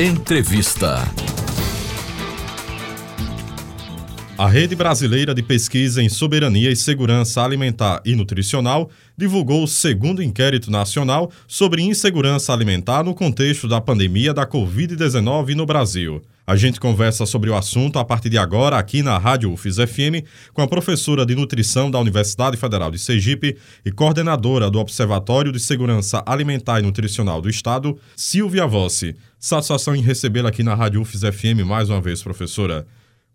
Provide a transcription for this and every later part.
Entrevista. A Rede Brasileira de Pesquisa em Soberania e Segurança Alimentar e Nutricional divulgou o segundo inquérito nacional sobre insegurança alimentar no contexto da pandemia da Covid-19 no Brasil. A gente conversa sobre o assunto a partir de agora aqui na Rádio UFIS FM com a professora de nutrição da Universidade Federal de Sergipe e coordenadora do Observatório de Segurança Alimentar e Nutricional do Estado, Silvia Vossi. Satisfação em recebê-la aqui na Rádio UFIS FM mais uma vez, professora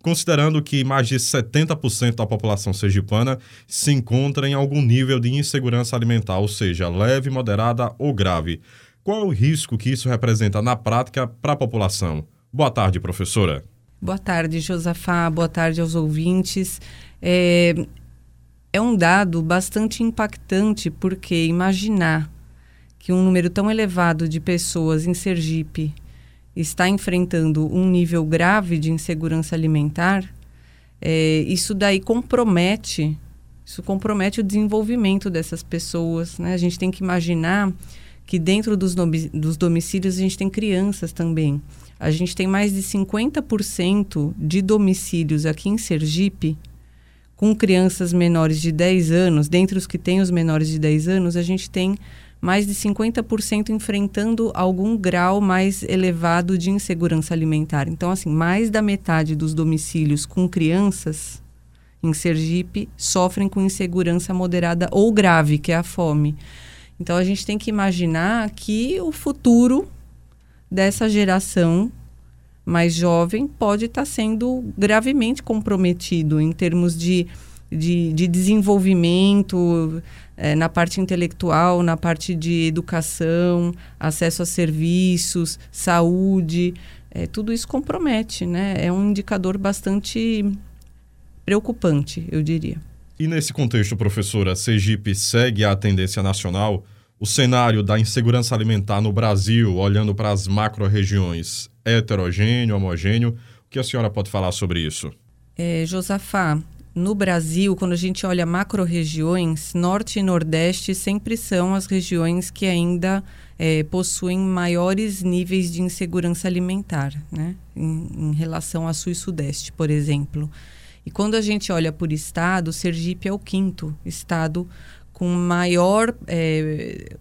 considerando que mais de 70% da população sergipana se encontra em algum nível de insegurança alimentar, ou seja, leve, moderada ou grave. Qual é o risco que isso representa na prática para a população? Boa tarde, professora. Boa tarde, Josafá. Boa tarde aos ouvintes. É, é um dado bastante impactante, porque imaginar que um número tão elevado de pessoas em Sergipe está enfrentando um nível grave de insegurança alimentar, é, isso daí compromete, isso compromete o desenvolvimento dessas pessoas. Né? A gente tem que imaginar que dentro dos, dos domicílios a gente tem crianças também. A gente tem mais de 50% de domicílios aqui em Sergipe com crianças menores de 10 anos. Dentre os que têm os menores de 10 anos, a gente tem mais de 50% enfrentando algum grau mais elevado de insegurança alimentar. Então, assim, mais da metade dos domicílios com crianças em Sergipe sofrem com insegurança moderada ou grave, que é a fome. Então, a gente tem que imaginar que o futuro dessa geração mais jovem pode estar sendo gravemente comprometido em termos de, de, de desenvolvimento, é, na parte intelectual, na parte de educação, acesso a serviços, saúde, é, tudo isso compromete, né? É um indicador bastante preocupante, eu diria. E nesse contexto, professora, Sergipe segue a tendência nacional? O cenário da insegurança alimentar no Brasil, olhando para as macro-regiões, heterogêneo, homogêneo? O que a senhora pode falar sobre isso? É, Josafá, no Brasil, quando a gente olha macro-regiões, Norte e Nordeste sempre são as regiões que ainda é, possuem maiores níveis de insegurança alimentar, né? em, em relação a Sul e Sudeste, por exemplo. E quando a gente olha por estado, Sergipe é o quinto estado com maior é,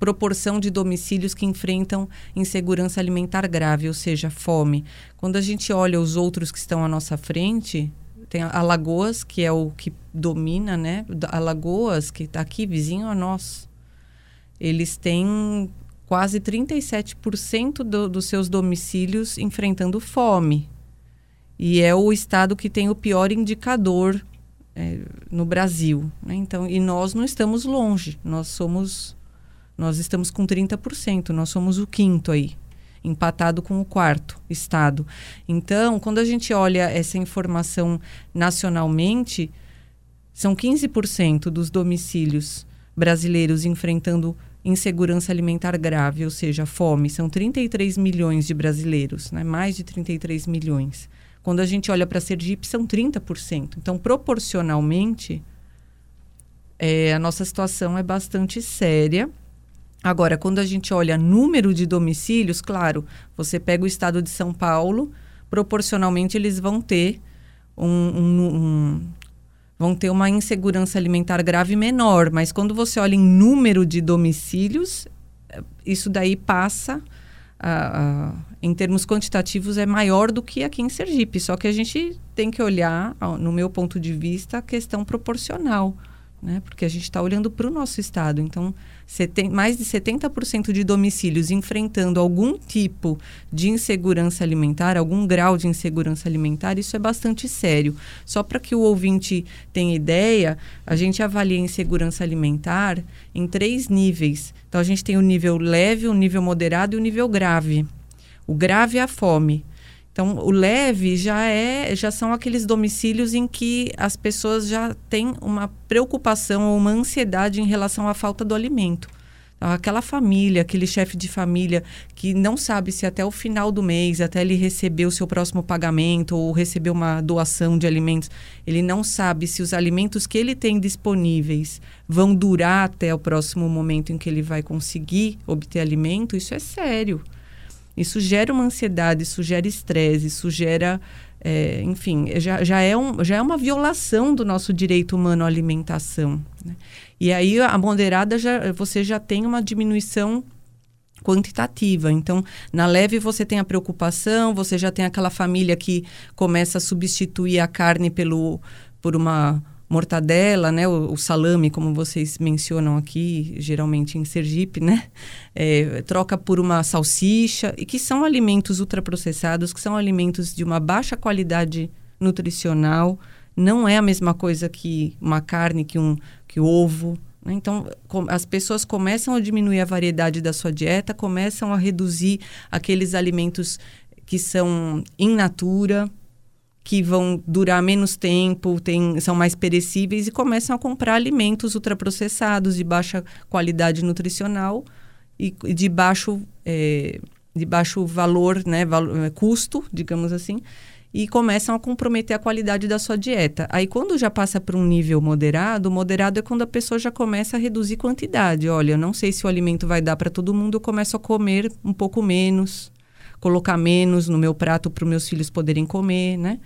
proporção de domicílios que enfrentam insegurança alimentar grave, ou seja, fome. Quando a gente olha os outros que estão à nossa frente, tem Alagoas, que é o que domina, né? Alagoas, que está aqui vizinho a nós. Eles têm quase 37% do, dos seus domicílios enfrentando fome. E é o estado que tem o pior indicador é, no Brasil. Né? Então, e nós não estamos longe. Nós somos, nós estamos com 30%. Nós somos o quinto aí empatado com o quarto estado. Então, quando a gente olha essa informação nacionalmente, são 15% dos domicílios brasileiros enfrentando insegurança alimentar grave, ou seja, fome. São 33 milhões de brasileiros, né? mais de 33 milhões. Quando a gente olha para Sergipe, são 30%. Então, proporcionalmente, é, a nossa situação é bastante séria Agora, quando a gente olha número de domicílios, claro, você pega o estado de São Paulo, proporcionalmente eles vão ter um, um, um, vão ter uma insegurança alimentar grave menor, mas quando você olha em número de domicílios, eh, isso daí passa, a, a, em termos quantitativos, é maior do que aqui em Sergipe. Só que a gente tem que olhar, no meu ponto de vista, a questão proporcional né? Porque a gente está olhando para o nosso estado. Então, mais de 70% de domicílios enfrentando algum tipo de insegurança alimentar, algum grau de insegurança alimentar, isso é bastante sério. Só para que o ouvinte tenha ideia, a gente avalia a insegurança alimentar em três níveis. Então, a gente tem o nível leve, o nível moderado e o nível grave. O grave é a fome. Então, o leve já é, já são aqueles domicílios em que as pessoas já têm uma preocupação ou uma ansiedade em relação à falta do alimento. Então, aquela família, aquele chefe de família que não sabe se até o final do mês, até ele receber o seu próximo pagamento ou receber uma doação de alimentos, ele não sabe se os alimentos que ele tem disponíveis vão durar até o próximo momento em que ele vai conseguir obter alimento, isso é sério. Isso gera uma ansiedade, isso gera estresse, isso gera é, enfim, já, já, é um, já é uma violação do nosso direito humano à alimentação. Né? E aí a moderada já, você já tem uma diminuição quantitativa. Então, na leve você tem a preocupação, você já tem aquela família que começa a substituir a carne pelo, por uma mortadela, né, o, o, salame, como vocês mencionam aqui, geralmente em Sergipe, né, é, troca por uma salsicha, e que são alimentos ultraprocessados, que são alimentos de uma baixa qualidade nutricional, não é a mesma coisa que uma carne, que um que ovo. Né? Então, com, as pessoas começam a diminuir a variedade da sua dieta, começam a reduzir aqueles alimentos que são in natura, que vão durar menos tempo, tem, são mais perecíveis e começam a comprar alimentos ultraprocessados de baixa qualidade nutricional e, de baixo é, de baixo valor, né, valor, é, custo, digamos assim, e começam a comprometer a qualidade da sua dieta. Aí quando já passa para um nível moderado, moderado é quando a pessoa já começa a reduzir quantidade. Olha, eu não sei se o alimento vai dar para todo mundo, eu começo a comer um pouco menos colocar menos no meu prato para os meus filhos poderem comer, né?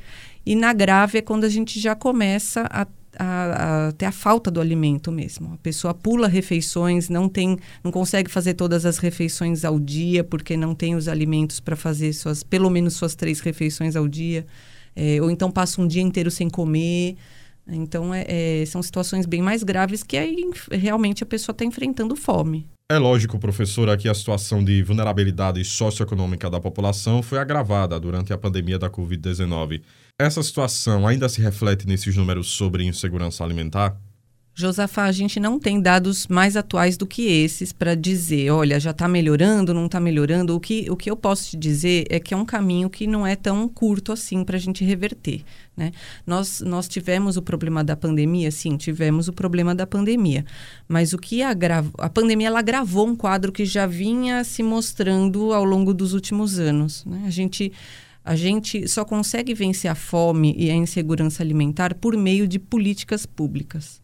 E na grave é quando a gente já começa a, a, a, ter a falta do alimento mesmo. A pessoa pula refeições, não tem, não consegue fazer todas as refeições ao dia porque não tem os alimentos para fazer suas, pelo menos suas três refeições ao dia, é, ou então passa um dia inteiro sem comer. Então, é, é, são situações bem mais graves que aí realmente a pessoa está enfrentando fome. É lógico, professora, que a situação de vulnerabilidade socioeconômica da população foi agravada durante a pandemia da Covid-19. Essa situação ainda se reflete nesses números sobre insegurança alimentar? Josafá, a gente não tem dados mais atuais do que esses para dizer, olha, já está melhorando, não está melhorando. O que, o que eu posso te dizer é que é um caminho que não é tão curto assim para a gente reverter. Né? Nós, nós tivemos o problema da pandemia, sim, tivemos o problema da pandemia. Mas o que agravou, a pandemia ela agravou um quadro que já vinha se mostrando ao longo dos últimos anos. Né? A gente a gente só consegue vencer a fome e a insegurança alimentar por meio de políticas públicas.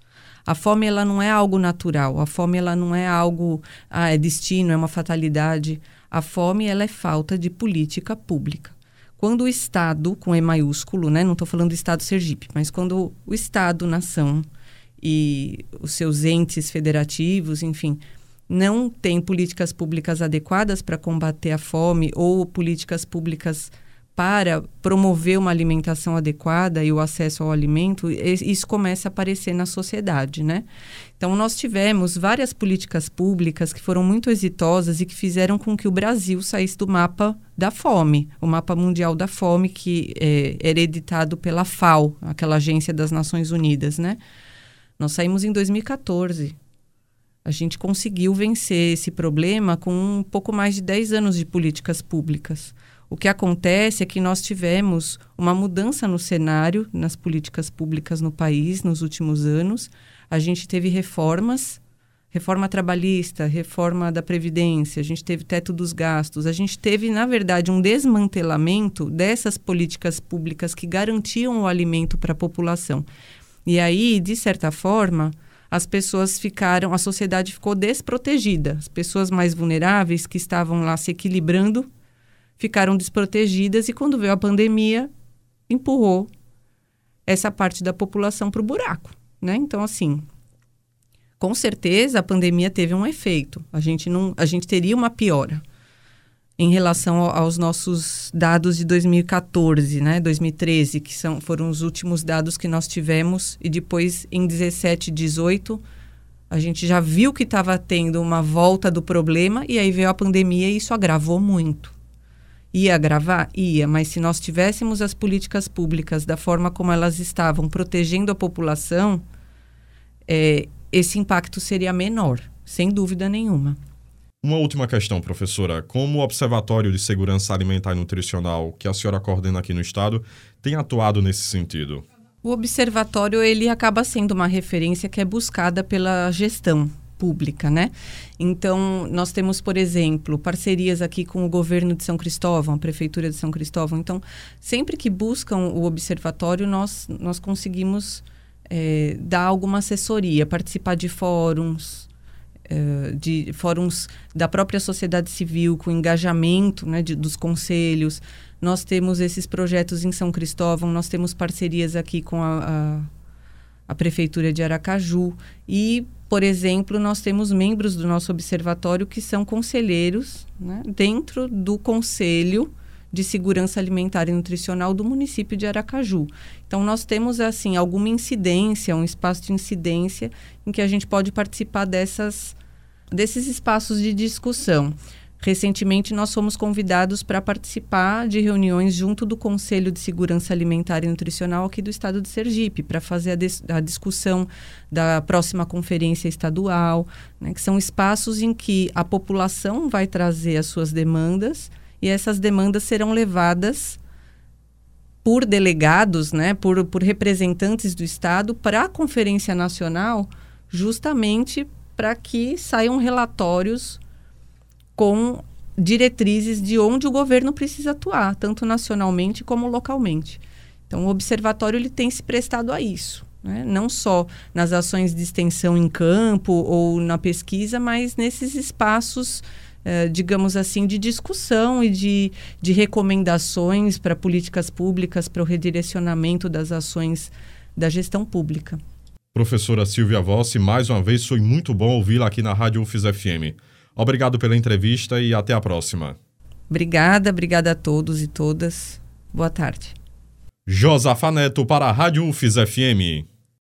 A fome ela não é algo natural, a fome ela não é algo, ah, é destino, é uma fatalidade. A fome ela é falta de política pública. Quando o Estado, com E maiúsculo, né, não estou falando do Estado Sergipe, mas quando o Estado, nação e os seus entes federativos, enfim, não tem políticas públicas adequadas para combater a fome ou políticas públicas para promover uma alimentação adequada e o acesso ao alimento, isso começa a aparecer na sociedade, né? Então, nós tivemos várias políticas públicas que foram muito exitosas e que fizeram com que o Brasil saísse do mapa da fome, o mapa mundial da fome que é, era editado pela FAO, aquela agência das Nações Unidas, né? Nós saímos em 2014. A gente conseguiu vencer esse problema com um pouco mais de 10 anos de políticas públicas. O que acontece é que nós tivemos uma mudança no cenário, nas políticas públicas no país nos últimos anos. A gente teve reformas, reforma trabalhista, reforma da Previdência, a gente teve teto dos gastos, a gente teve, na verdade, um desmantelamento dessas políticas públicas que garantiam o alimento para a população. E aí, de certa forma, as pessoas ficaram, a sociedade ficou desprotegida. As pessoas mais vulneráveis que estavam lá se equilibrando ficaram desprotegidas e quando veio a pandemia, empurrou essa parte da população para o buraco, né? Então, assim, com certeza a pandemia teve um efeito. A gente não, a gente teria uma piora em relação aos nossos dados de 2014, né, 2013, que são, foram os últimos dados que nós tivemos e depois em 17, 18 a gente já viu que estava tendo uma volta do problema e aí veio a pandemia e isso agravou muito. Ia agravar? Ia, mas se nós tivéssemos as políticas públicas da forma como elas estavam protegendo a população, é, esse impacto seria menor, sem dúvida nenhuma. Uma última questão, professora. Como o Observatório de Segurança Alimentar e Nutricional, que a senhora coordena aqui no Estado, tem atuado nesse sentido? O observatório ele acaba sendo uma referência que é buscada pela gestão pública, né? Então, nós temos, por exemplo, parcerias aqui com o governo de São Cristóvão, a prefeitura de São Cristóvão. Então, sempre que buscam o observatório, nós, nós conseguimos é, dar alguma assessoria, participar de fóruns, uh, de fóruns da própria sociedade civil, com engajamento né, de, dos conselhos. Nós temos esses projetos em São Cristóvão, nós temos parcerias aqui com a, a, a Prefeitura de Aracaju e, por exemplo, nós temos membros do nosso observatório que são conselheiros né, dentro do Conselho de Segurança Alimentar e Nutricional do município de Aracaju. Então, nós temos, assim, alguma incidência, um espaço de incidência em que a gente pode participar dessas, desses espaços de discussão. Recentemente, nós fomos convidados para participar de reuniões junto do Conselho de Segurança Alimentar e Nutricional aqui do estado de Sergipe, para fazer a, a, discussão da próxima conferência estadual, né, que são espaços em que a população vai trazer as suas demandas e essas demandas serão levadas por delegados, né, por, por representantes do Estado para a Conferência Nacional, justamente para que saiam relatórios com diretrizes de onde o governo precisa atuar, tanto nacionalmente como localmente. Então, o observatório ele tem se prestado a isso, né? não só nas ações de extensão em campo ou na pesquisa, mas nesses espaços, eh, digamos assim, de discussão e de, de recomendações para políticas públicas, para o redirecionamento das ações da gestão pública. Professora Silvia Vossi, mais uma vez foi muito bom ouvi-la aqui na Rádio UFIS FM. Obrigado pela entrevista e até a próxima. Obrigada, obrigada a todos e todas. Boa tarde. Josafa Neto para a Rádio UFIS FM.